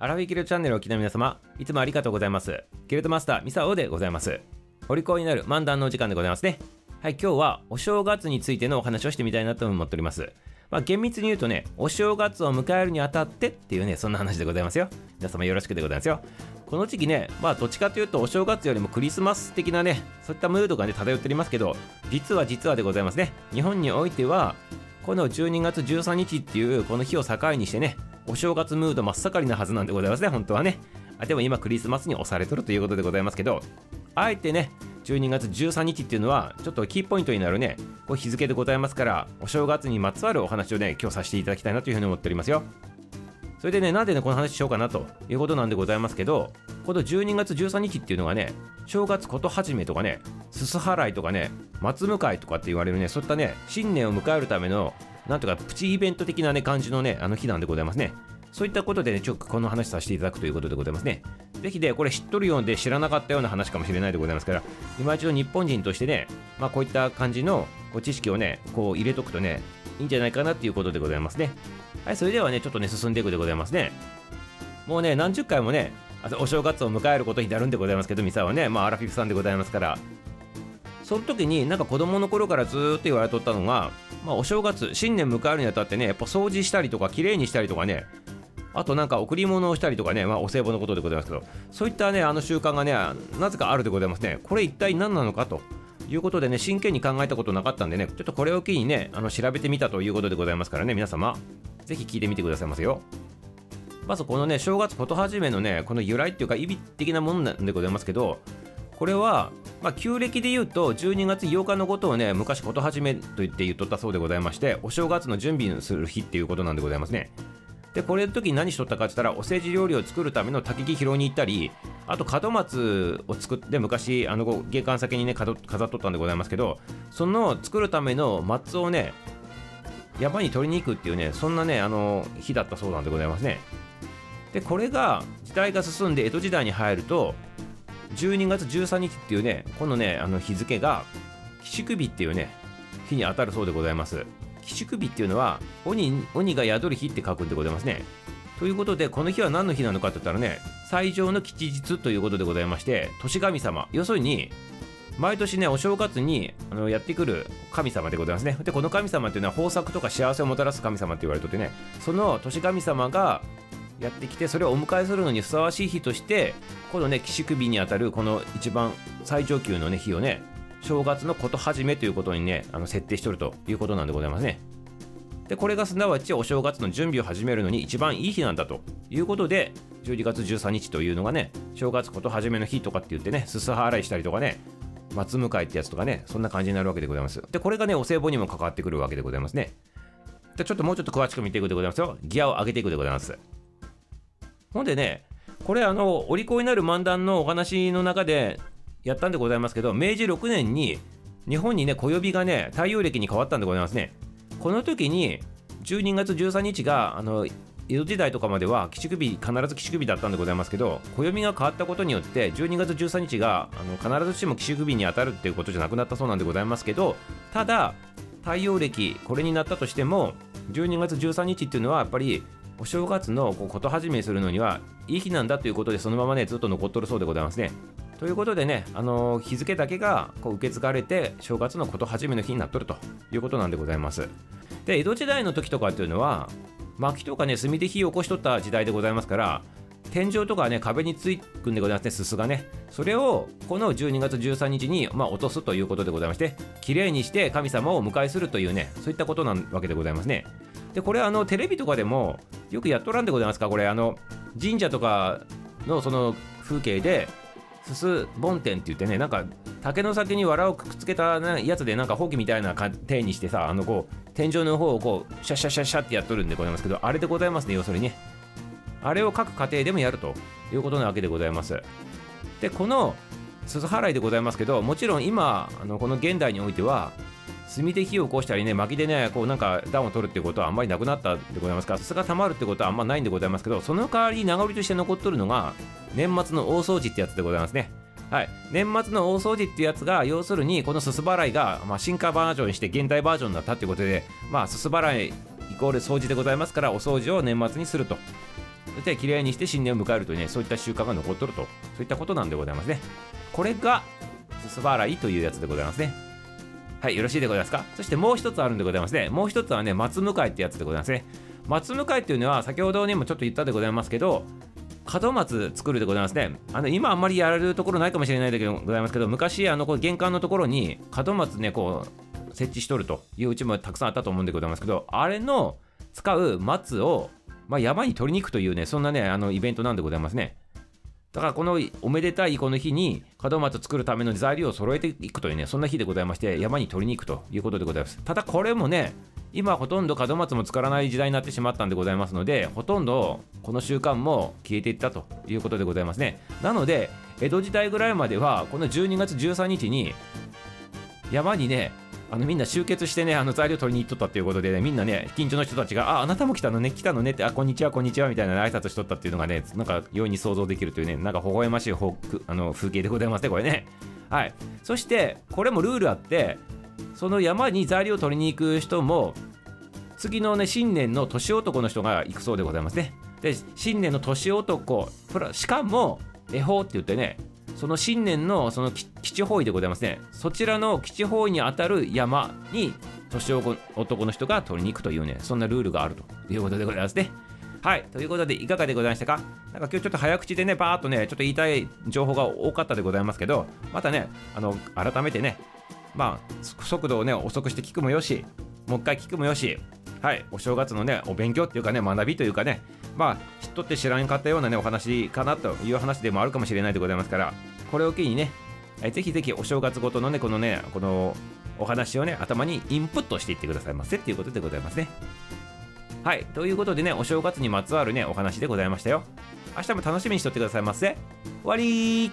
アラフィギルチャンネルを聞きの皆様、いつもありがとうございます。ギルドマスター、ミサオでございます。お利口になる漫談のお時間でございますね。はい、今日はお正月についてのお話をしてみたいなと思っております。まあ、厳密に言うとね、お正月を迎えるにあたってっていうね、そんな話でございますよ。皆様よろしくでございますよ。この時期ね、まあ、どっちかというとお正月よりもクリスマス的なね、そういったムードがね、漂っておりますけど、実は実はでございますね。日本においては、この12月13日っていうこの日を境にしてね、お正月ムード真っ盛りなはずなんでございますね、本当はね。あでも今クリスマスに押されとるということでございますけど、あえてね、12月13日っていうのは、ちょっとキーポイントになるね、こう日付でございますから、お正月にまつわるお話をね、今日させていただきたいなというふうに思っておりますよ。それでね、なんでね、この話しようかなということなんでございますけど、この12月13日っていうのがね、正月こと始めとかね、すす払いとかね、松迎いとかって言われるね、そういったね、新年を迎えるための、なんとかプチイベント的なね、感じのね、あの日なんでございますね。そういったことでね、ちょっとこの話させていただくということでございますね。ぜひね、これ知っとるようで知らなかったような話かもしれないでございますから、今一度日本人としてね、まあこういった感じのこう知識をね、こう入れとくとね、いいんじゃないかなっていうことでございますね。はい、それではね、ちょっとね、進んでいくでございますね。もうね、何十回もね、お正月を迎えることになるんでございますけど、ミサはね、まあアラフィフさんでございますから、その時になんか子供の頃からずっと言われとったのが、まあ、お正月新年迎えるにあたってねやっぱ掃除したりとか綺麗にしたりとかねあとなんか贈り物をしたりとかね、まあ、お歳暮のことでございますけどそういったねあの習慣がねなぜかあるでございますね。これ一体何なのかということでね真剣に考えたことなかったんでねちょっとこれを機にねあの調べてみたということでございますからね皆様ぜひ聞いてみてくださいませよ。まずこのね正月こと始めのねこの由来っていうか意味的なものなんでございますけどこれは、まあ、旧暦で言うと12月8日のことをね昔こと始めと言って言っとったそうでございましてお正月の準備する日っていうことなんでございますね。でこれの時に何しとったかって言ったらおせち料理を作るための焚き木拾いに行ったりあと門松を作って昔あの玄関先にね飾っとったんでございますけどその作るための松をね山に取りに行くっていうねそんなねあの日だったそうなんでございますね。でこれが時代が進んで江戸時代に入ると12月13日っていうねこのねあの日付が寄宿日っていうね日に当たるそうでございます。寄宿日っていうのは鬼鬼が宿る日って書くんでございますね。ということでこの日は何の日なのかって言ったらね最上の吉日ということでございまして年神様。要するに毎年ねお正月にあのやってくる神様でございますね。でこの神様っていうのは豊作とか幸せをもたらす神様って言われててねその年神様がやってきてそれをお迎えするのにふさわしい日としてこのね寄宿日にあたるこの一番最上級のね日をね正月のこと始めということにねあの設定しとるということなんでございますね。でこれがすなわちお正月の準備を始めるのに一番いい日なんだということで12月13日というのがね正月こと始めの日とかって言ってねすす払いしたりとかね松迎えってやつとかねそんな感じになるわけでございます。でこれがねお歳暮にも関わってくるわけでございますね。でちょっともうちょっと詳しく見ていくでございますよ。ギアを上げていくでございます。ほんでね、これあの、お利口になる漫談のお話の中でやったんでございますけど、明治6年に日本にね、暦がね、太陽暦に変わったんでございますね。この時に、12月13日が、あの、江戸時代とかまでは寄宿日必ず寄宿日だったんでございますけど暦が変わったことによって12月13日があの必ずしも寄宿日に当たるっていうことじゃなくなったそうなんでございますけどただ太陽暦これになったとしても12月13日っていうのはやっぱりお正月のこと始めするのにはいい日なんだということでそのままねずっと残っとるそうでございますね。ということでね、あのー、日付だけがこう受け継がれて正月のこと始めの日になっとるということなんでございます。で江戸時代の時とかっていうのは薪とかね炭で火を起こしとった時代でございますから天井とかね壁についくんでございますねすすがねそれをこの12月13日に、まあ、落とすということでございまして綺麗にして神様をお迎えするというねそういったことなわけでございますねでこれあのテレビとかでもよくやっとらんでございますかこれ。あの神社とかのその風景ですす梵天って言ってねなんか竹の先に藁をくっつけたやつでなんかほうきみたいな手にしてさあのこう天井の方をこうシャシャシャシャってやっとるんでございますけどあれでございますね要するに。ねあれを各家庭でもやるということなわけでございます。でこのすす払いでございますけどもちろん今あのこの現代においては炭で火を起こしたりね薪でねこうなんか暖を取るっていうことはあんまりなくなったでございますからすが溜まるってことはあんまないんでございますけどその代わりに名残として残っとるのが年末の大掃除ってやつでございますね。はい、年末の大掃除っていうやつが要するにこのすす払いが、まあ、進化バージョンにして現代バージョンになったっていうことでまあすす払いイコール掃除でございますからお掃除を年末にすると。そしてきれいにして新年を迎えるというねそういった習慣が残っとると。そういったことなんでございますね。これがすす払いというやつでございますね。はいよろしいでございますか？そしてもう一つあるんでございますねもう一つはね松向かいってやつでございますね松向かいっていうのは先ほどにもちょっと言ったでございますけど門松作るでございますね。あの今あんまりやられるところないかもしれないでございますけど、昔あのこう玄関のところに門松ねこう設置しとるといううちもたくさんあったと思うんでございますけど、あれの使う松をまあ、山に取りに行くというね、そんなね、あのイベントなんでございますね。だからこのおめでたいこの日に門松作るための材料を揃えていくというね、そんな日でございまして、山に取りに行くということでございます。ただこれもね、今ほとんど門松も作らない時代になってしまったんでございますのでほとんどこの習慣も消えていったということでございますねなので江戸時代ぐらいまではこの12月13日に山にねあのみんな集結してねあの材料取りに行っとったっていうことで、ね、みんなね近所の人たちが「ああなたも来たのね来たのね」って「あこんにちはこんにちは」みたいな、挨拶しとったっていうのがねなんか容易に想像できるというねなんか微笑ましいあの風景でございますねこれね。はい。そしてこれもルールあってその山に材料を取りに行く人も次のね新年の年男の人が行くそうでございますね。で新年の年男しかも恵方って言ってねその新年のその基地方位でございますね。そちらの基地方位にあたる山に年男の人が取りに行くというねそんなルールがあるということでございますね。はい。ということで、いかがでございましたか？なんか今日ちょっと早口でね、バーっとね、ちょっと言いたい情報が多かったでございますけど、またね、あの、改めてね、まあ、速度をね、遅くして聞くもよし、もう一回聞くもよし、はい、お正月のね、お勉強っていうかね、学びというかね、まあ、知っとって知らんかったようなね、お話かなという話でもあるかもしれないでございますから、これを機にねえ、ぜひぜひお正月ごとのね、このね、このお話をね、頭にインプットしていってくださいませっていうことでございますね。はい、ということでね、お正月にまつわるね、お話でございましたよ。明日も楽しみにしとってくださいませ。終わり